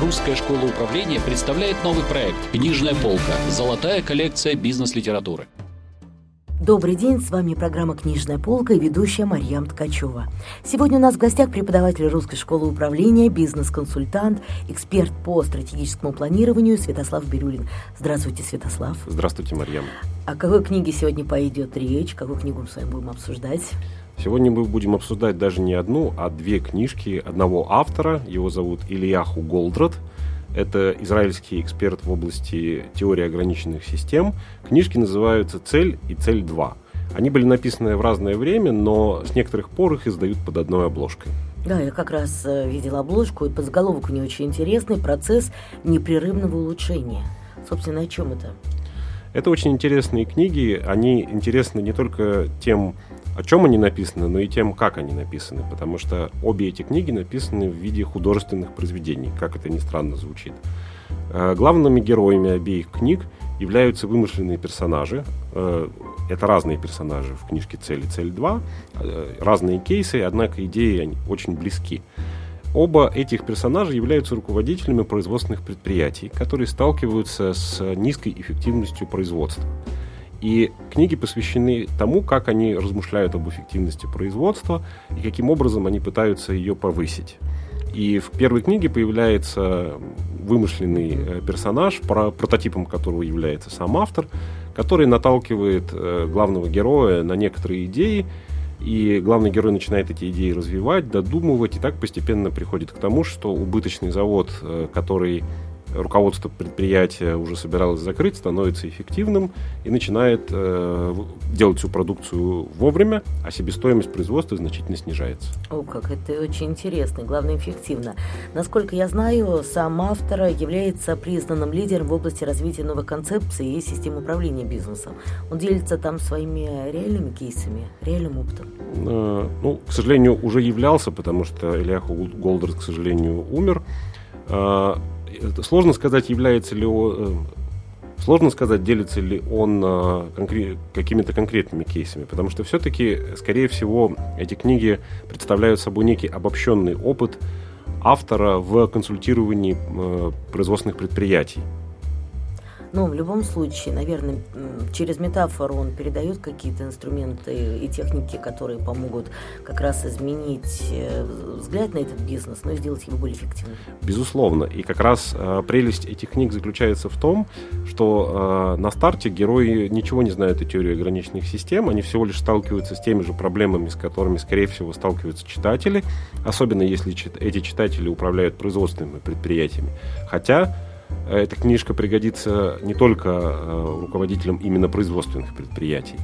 Русская школа управления представляет новый проект «Книжная полка. Золотая коллекция бизнес-литературы». Добрый день, с вами программа «Книжная полка» и ведущая Марьям Ткачева. Сегодня у нас в гостях преподаватель Русской школы управления, бизнес-консультант, эксперт по стратегическому планированию Святослав Бирюлин. Здравствуйте, Святослав. Здравствуйте, Марьям. О какой книге сегодня пойдет речь? Какую книгу мы с вами будем обсуждать? Сегодня мы будем обсуждать даже не одну, а две книжки одного автора. Его зовут Ильяху Голдрат – это израильский эксперт в области теории ограниченных систем. Книжки называются «Цель» и «Цель 2». Они были написаны в разное время, но с некоторых пор их издают под одной обложкой. Да, я как раз э, видела обложку, и подзаголовок у нее очень интересный «Процесс непрерывного улучшения». Собственно, о чем это? Это очень интересные книги. Они интересны не только тем, о чем они написаны, но и тем, как они написаны, потому что обе эти книги написаны в виде художественных произведений, как это ни странно звучит. Э, главными героями обеих книг являются вымышленные персонажи. Э, это разные персонажи в книжке «Цель» и «Цель 2», э, разные кейсы, однако идеи они очень близки. Оба этих персонажа являются руководителями производственных предприятий, которые сталкиваются с низкой эффективностью производства. И книги посвящены тому, как они размышляют об эффективности производства и каким образом они пытаются ее повысить. И в первой книге появляется вымышленный э, персонаж, прототипом которого является сам автор, который наталкивает э, главного героя на некоторые идеи, и главный герой начинает эти идеи развивать, додумывать, и так постепенно приходит к тому, что убыточный завод, э, который руководство предприятия уже собиралось закрыть, становится эффективным и начинает э, делать всю продукцию вовремя, а себестоимость производства значительно снижается. О, как это очень интересно, главное эффективно. Насколько я знаю, сам автор является признанным лидером в области развития новой концепции и систем управления бизнесом. Он делится там своими реальными кейсами, реальным опытом. Э, ну, к сожалению, уже являлся, потому что Ильяху Голдер, к сожалению, умер. Э, сложно сказать, является ли он... Э, сложно сказать, делится ли он э, конкре- какими-то конкретными кейсами, потому что все-таки, скорее всего, эти книги представляют собой некий обобщенный опыт автора в консультировании э, производственных предприятий. Но в любом случае, наверное, через метафору он передает какие-то инструменты и техники, которые помогут как раз изменить э, взгляд на этот бизнес, но и сделать его более эффективным. Безусловно. И как раз э, прелесть этих книг заключается в том, что э, на старте герои ничего не знают о теории ограниченных систем, они всего лишь сталкиваются с теми же проблемами, с которыми, скорее всего, сталкиваются читатели, особенно если чит- эти читатели управляют производственными предприятиями. Хотя эта книжка пригодится не только э, руководителям именно производственных предприятий.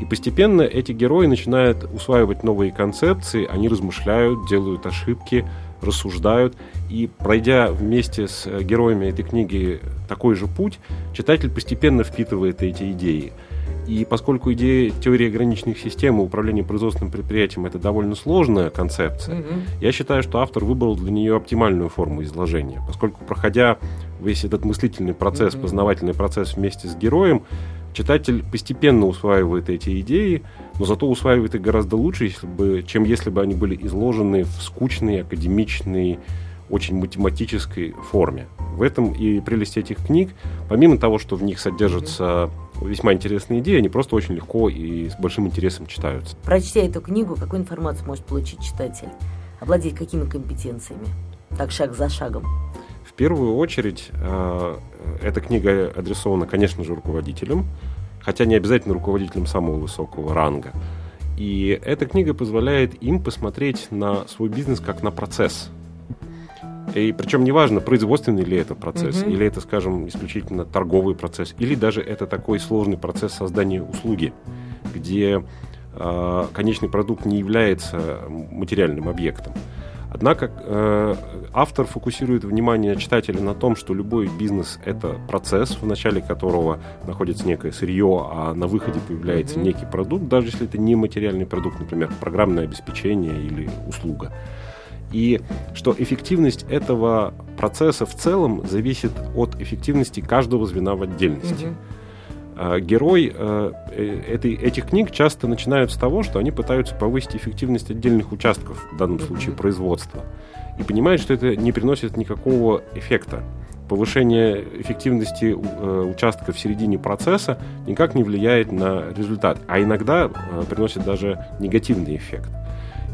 И постепенно эти герои начинают усваивать новые концепции, они размышляют, делают ошибки, рассуждают. И пройдя вместе с героями этой книги такой же путь, читатель постепенно впитывает эти идеи. И поскольку идея теории ограниченных систем и управления производственным предприятием это довольно сложная концепция, mm-hmm. я считаю, что автор выбрал для нее оптимальную форму изложения. Поскольку проходя весь этот мыслительный процесс, mm-hmm. познавательный процесс вместе с героем, читатель постепенно усваивает эти идеи, но зато усваивает их гораздо лучше, если бы, чем если бы они были изложены в скучной, академичной, очень математической форме. В этом и прелесть этих книг. Помимо того, что в них содержатся весьма интересные идеи, они просто очень легко и с большим интересом читаются. Прочтя эту книгу, какую информацию может получить читатель? Обладать какими компетенциями? Так, шаг за шагом. В первую очередь, э, эта книга адресована, конечно же, руководителям, хотя не обязательно руководителям самого высокого ранга. И эта книга позволяет им посмотреть на свой бизнес как на процесс, и причем неважно, производственный ли это процесс, угу. или это, скажем, исключительно торговый процесс, или даже это такой сложный процесс создания услуги, где э, конечный продукт не является материальным объектом. Однако э, автор фокусирует внимание читателя на том, что любой бизнес это процесс, в начале которого находится некое сырье, а на выходе появляется mm-hmm. некий продукт, даже если это не материальный продукт, например, программное обеспечение или услуга и что эффективность этого процесса в целом зависит от эффективности каждого звена в отдельности. Mm-hmm. Герой э, э, этой, этих книг часто начинают с того, что они пытаются повысить эффективность отдельных участков, в данном случае производства. и понимает, что это не приносит никакого эффекта. Повышение эффективности э, участка в середине процесса никак не влияет на результат, а иногда э, приносит даже негативный эффект.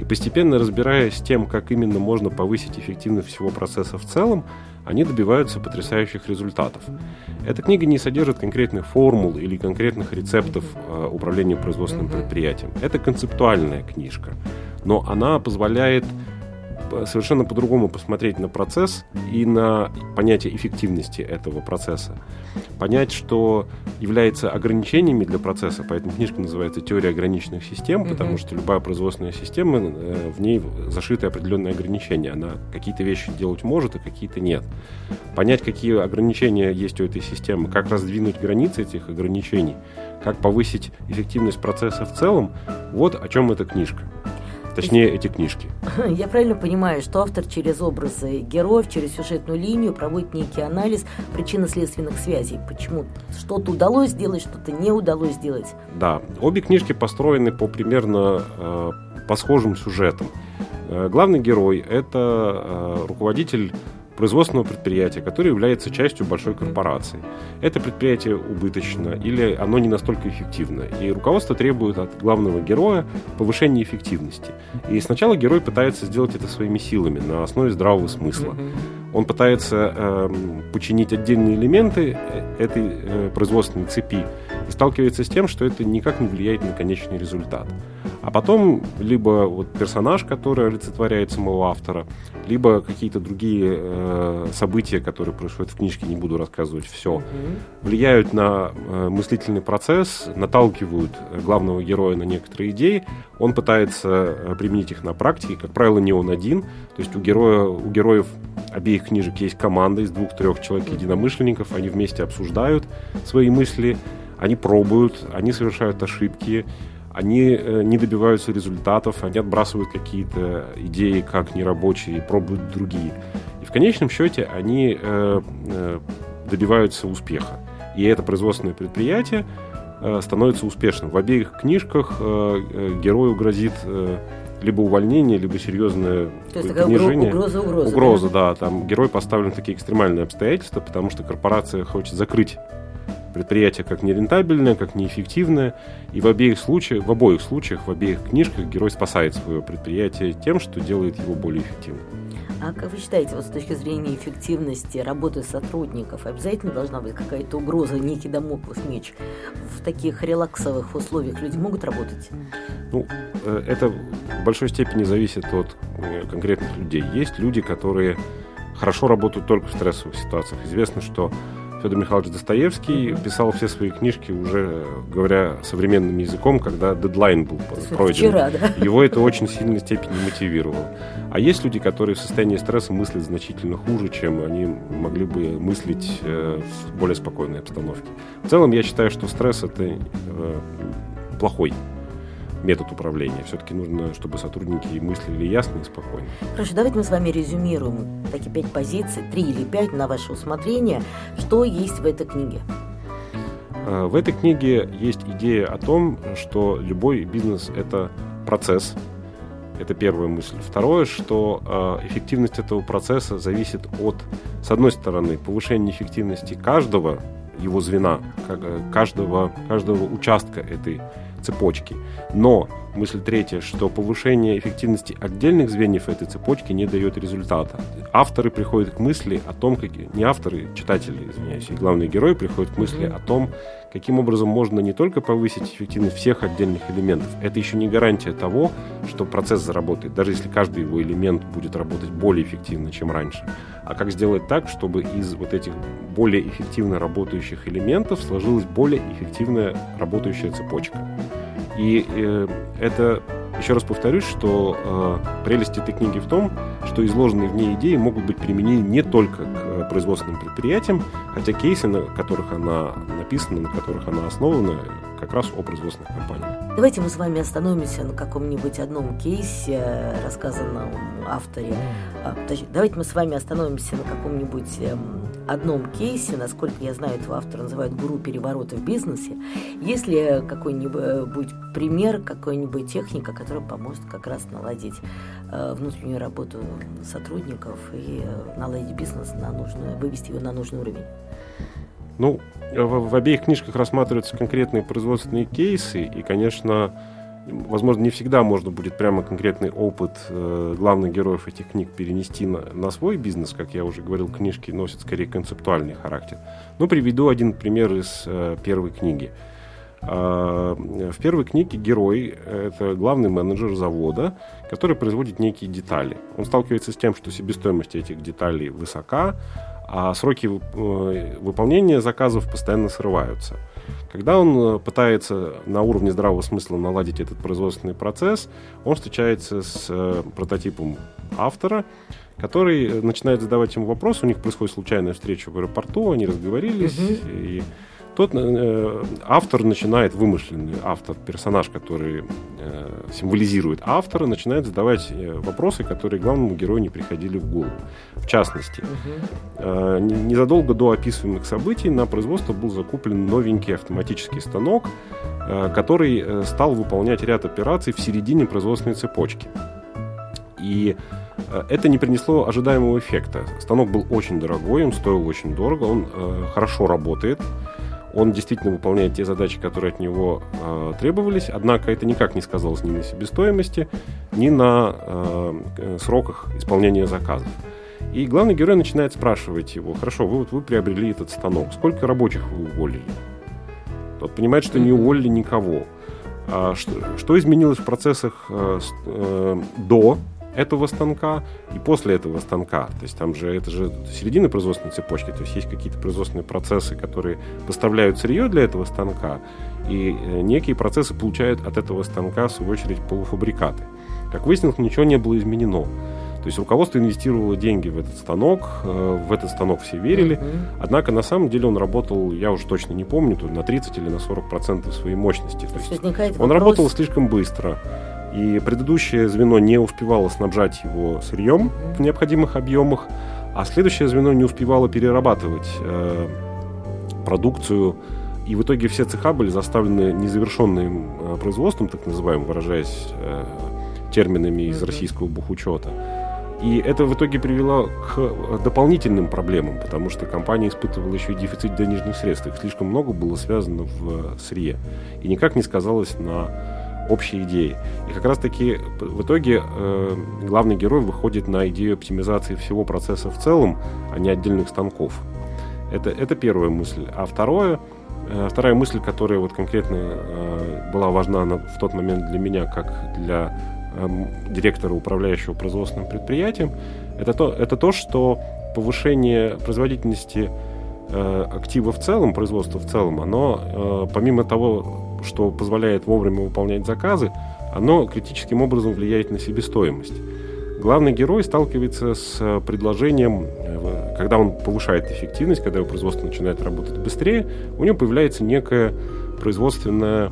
И постепенно разбираясь с тем, как именно можно повысить эффективность всего процесса в целом, они добиваются потрясающих результатов. Эта книга не содержит конкретных формул или конкретных рецептов э, управления производственным предприятием. Это концептуальная книжка, но она позволяет совершенно по-другому посмотреть на процесс и на понятие эффективности этого процесса. Понять, что является ограничениями для процесса, поэтому книжка называется «Теория ограниченных систем», mm-hmm. потому что любая производственная система, э, в ней зашиты определенные ограничения. Она какие-то вещи делать может, а какие-то нет. Понять, какие ограничения есть у этой системы, как раздвинуть границы этих ограничений, как повысить эффективность процесса в целом, вот о чем эта книжка. Точнее, эти книжки. Я правильно понимаю, что автор через образы героев, через сюжетную линию проводит некий анализ причинно-следственных связей. Почему что-то удалось сделать, что-то не удалось сделать. Да, обе книжки построены по примерно э, по схожим сюжетам. Э, главный герой – это э, руководитель производственного предприятия, которое является частью большой корпорации. Это предприятие убыточно или оно не настолько эффективно. И руководство требует от главного героя повышения эффективности. И сначала герой пытается сделать это своими силами, на основе здравого смысла. Он пытается э, починить отдельные элементы э, этой э, производственной цепи и сталкивается с тем, что это никак не влияет на конечный результат. А потом либо вот персонаж, который олицетворяет самого автора, либо какие-то другие э, события, которые происходят в книжке, не буду рассказывать все, влияют на э, мыслительный процесс, наталкивают главного героя на некоторые идеи. Он пытается э, применить их на практике, как правило, не он один. То есть у, героя, у героев обеих книжек есть команда из двух-трех человек единомышленников, они вместе обсуждают свои мысли, они пробуют, они совершают ошибки, они э, не добиваются результатов, они отбрасывают какие-то идеи как нерабочие, пробуют другие. И в конечном счете они э, э, добиваются успеха. И это производственное предприятие становится успешным. В обеих книжках герою грозит либо увольнение, либо серьезное То есть понижение. Угроза, угроза. Угроза, да? да. Там герой поставлен в такие экстремальные обстоятельства, потому что корпорация хочет закрыть предприятие как нерентабельное, как неэффективное. И в обеих случаях, в обоих случаях, в обеих книжках герой спасает свое предприятие тем, что делает его более эффективным. А как вы считаете, вот с точки зрения эффективности работы сотрудников, обязательно должна быть какая-то угроза, некий домоклов меч? В таких релаксовых условиях люди могут работать? Ну, э, это в большой степени зависит от э, конкретных людей. Есть люди, которые хорошо работают только в стрессовых ситуациях. Известно, что Федор Михайлович Достоевский писал все свои книжки уже, говоря современным языком, когда дедлайн был пройден. Вчера, да? Его это очень сильной степени мотивировало. А есть люди, которые в состоянии стресса мыслят значительно хуже, чем они могли бы мыслить э, в более спокойной обстановке. В целом, я считаю, что стресс это э, плохой метод управления. Все-таки нужно, чтобы сотрудники мыслили ясно и спокойно. Хорошо, давайте мы с вами резюмируем такие пять позиций, три или пять на ваше усмотрение. Что есть в этой книге? Э, в этой книге есть идея о том, что любой бизнес – это процесс, это первая мысль. Второе, что э, эффективность этого процесса зависит от, с одной стороны, повышения эффективности каждого его звена, э, каждого, каждого участка этой цепочки. Но мысль третья, что повышение эффективности отдельных звеньев этой цепочки не дает результата. Авторы приходят к мысли о том, как... не авторы, читатели, извиняюсь, и главные герои приходят к мысли о том, каким образом можно не только повысить эффективность всех отдельных элементов, это еще не гарантия того, что процесс заработает, даже если каждый его элемент будет работать более эффективно, чем раньше. А как сделать так, чтобы из вот этих более эффективно работающих элементов сложилась более эффективная работающая цепочка. И э, это, еще раз повторюсь, что э, прелесть этой книги в том, что изложенные в ней идеи могут быть применены не только к э, производственным предприятиям, хотя кейсы, на которых она написана, на которых она основана, как раз о производственных компаниях. Давайте мы с вами остановимся на каком-нибудь одном кейсе, рассказанном авторе. А, давайте мы с вами остановимся на каком-нибудь эм, одном кейсе, насколько я знаю, этого автора называют гуру переворота в бизнесе. Есть ли какой-нибудь пример, какой-нибудь техника, которая поможет как раз наладить э, внутреннюю работу сотрудников и э, наладить бизнес на нужную, вывести его на нужный уровень? Ну, в, в обеих книжках рассматриваются конкретные производственные кейсы, и, конечно, возможно, не всегда можно будет прямо конкретный опыт э, главных героев этих книг перенести на, на свой бизнес, как я уже говорил, книжки носят скорее концептуальный характер. Но приведу один пример из э, первой книги. Э, в первой книге герой – это главный менеджер завода, который производит некие детали. Он сталкивается с тем, что себестоимость этих деталей высока, а сроки э, выполнения заказов постоянно срываются. Когда он э, пытается на уровне здравого смысла наладить этот производственный процесс, он встречается с э, прототипом автора, который начинает задавать ему вопросы. У них происходит случайная встреча в аэропорту, они разговорились, угу. и тот э, автор начинает, вымышленный автор, персонаж, который э, символизирует автора, начинает задавать э, вопросы, которые главному герою не приходили в голову. В частности, э, незадолго до описываемых событий на производство был закуплен новенький автоматический станок, э, который э, стал выполнять ряд операций в середине производственной цепочки. И э, это не принесло ожидаемого эффекта. Станок был очень дорогой, он стоил очень дорого, он э, хорошо работает, он действительно выполняет те задачи, которые от него э, требовались, однако это никак не сказалось ни на себестоимости, ни на э, сроках исполнения заказов. И главный герой начинает спрашивать его, хорошо, вы, вот, вы приобрели этот станок, сколько рабочих вы уволили? Тот понимает, что не уволили никого. А что, что изменилось в процессах э, э, до этого станка и после этого станка. То есть там же это же середина производственной цепочки, то есть есть какие-то производственные процессы, которые поставляют сырье для этого станка, и э, некие процессы получают от этого станка, в свою очередь, полуфабрикаты. Как выяснилось, ничего не было изменено. То есть руководство инвестировало деньги в этот станок, э, в этот станок все верили, однако на самом деле он работал, я уже точно не помню, на 30 или на 40 процентов своей мощности. То есть он вопрос... работал слишком быстро. И предыдущее звено не успевало снабжать его сырьем в необходимых объемах, а следующее звено не успевало перерабатывать э, продукцию. И в итоге все цеха были заставлены незавершенным э, производством, так называемым, выражаясь э, терминами из российского бухучета. И это в итоге привело к дополнительным проблемам, потому что компания испытывала еще и дефицит денежных средств. Их слишком много было связано в э, сырье. И никак не сказалось на общей идеи. И как раз-таки в итоге э, главный герой выходит на идею оптимизации всего процесса в целом, а не отдельных станков. Это, это первая мысль. А второе, э, вторая мысль, которая вот конкретно э, была важна на, в тот момент для меня, как для э, директора, управляющего производственным предприятием, это то, это то что повышение производительности э, актива в целом, производства в целом, оно э, помимо того, что позволяет вовремя выполнять заказы, оно критическим образом влияет на себестоимость. Главный герой сталкивается с э, предложением, э, когда он повышает эффективность, когда его производство начинает работать быстрее, у него появляется некое производственное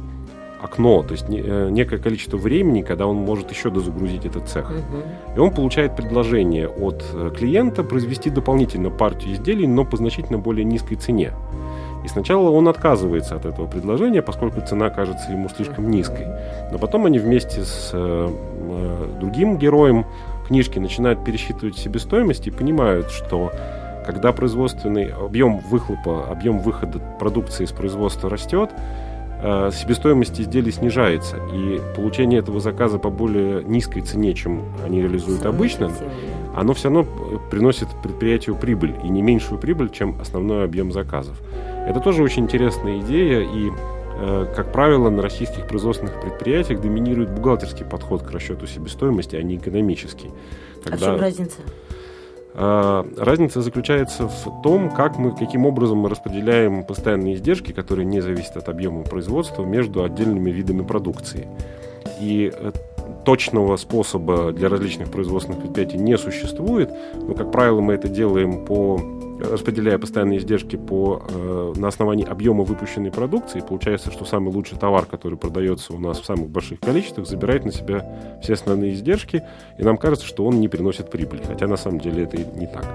окно, то есть э, некое количество времени, когда он может еще дозагрузить этот цех. И он получает предложение от клиента произвести дополнительно партию изделий, но по значительно более низкой цене. И сначала он отказывается от этого предложения, поскольку цена кажется ему слишком низкой. Но потом они вместе с э, э, другим героем книжки начинают пересчитывать себестоимость и понимают, что когда производственный объем выхлопа, объем выхода продукции из производства растет, э, себестоимость изделий снижается, и получение этого заказа по более низкой цене, чем они реализуют обычно, оно все равно приносит предприятию прибыль, и не меньшую прибыль, чем основной объем заказов. Это тоже очень интересная идея, и, э, как правило, на российских производственных предприятиях доминирует бухгалтерский подход к расчету себестоимости, а не экономический. Когда... А в чем разница? Э, разница заключается в том, как мы, каким образом мы распределяем постоянные издержки, которые не зависят от объема производства, между отдельными видами продукции. И э, точного способа для различных производственных предприятий не существует, но, как правило, мы это делаем по распределяя постоянные издержки по, э, на основании объема выпущенной продукции, получается, что самый лучший товар, который продается у нас в самых больших количествах, забирает на себя все основные издержки, и нам кажется, что он не приносит прибыли, хотя на самом деле это не так.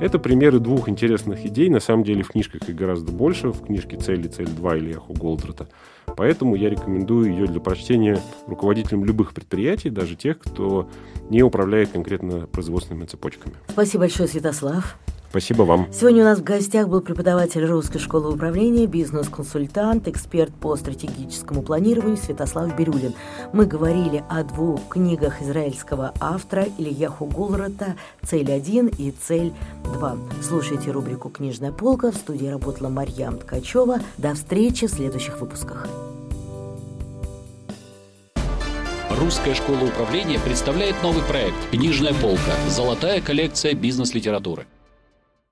Это примеры двух интересных идей. На самом деле в книжках их гораздо больше. В книжке «Цель» и «Цель 2» Ильяху Голдрата. Поэтому я рекомендую ее для прочтения руководителям любых предприятий, даже тех, кто не управляет конкретно производственными цепочками. Спасибо большое, Святослав. Спасибо вам. Сегодня у нас в гостях был преподаватель Русской школы управления, бизнес-консультант, эксперт по стратегическому планированию Святослав Бирюлин. Мы говорили о двух книгах израильского автора Ильяху Гулрата «Цель-1» и «Цель-2». Слушайте рубрику «Книжная полка». В студии работала Марьям Ткачева. До встречи в следующих выпусках. Русская школа управления представляет новый проект «Книжная полка. Золотая коллекция бизнес-литературы».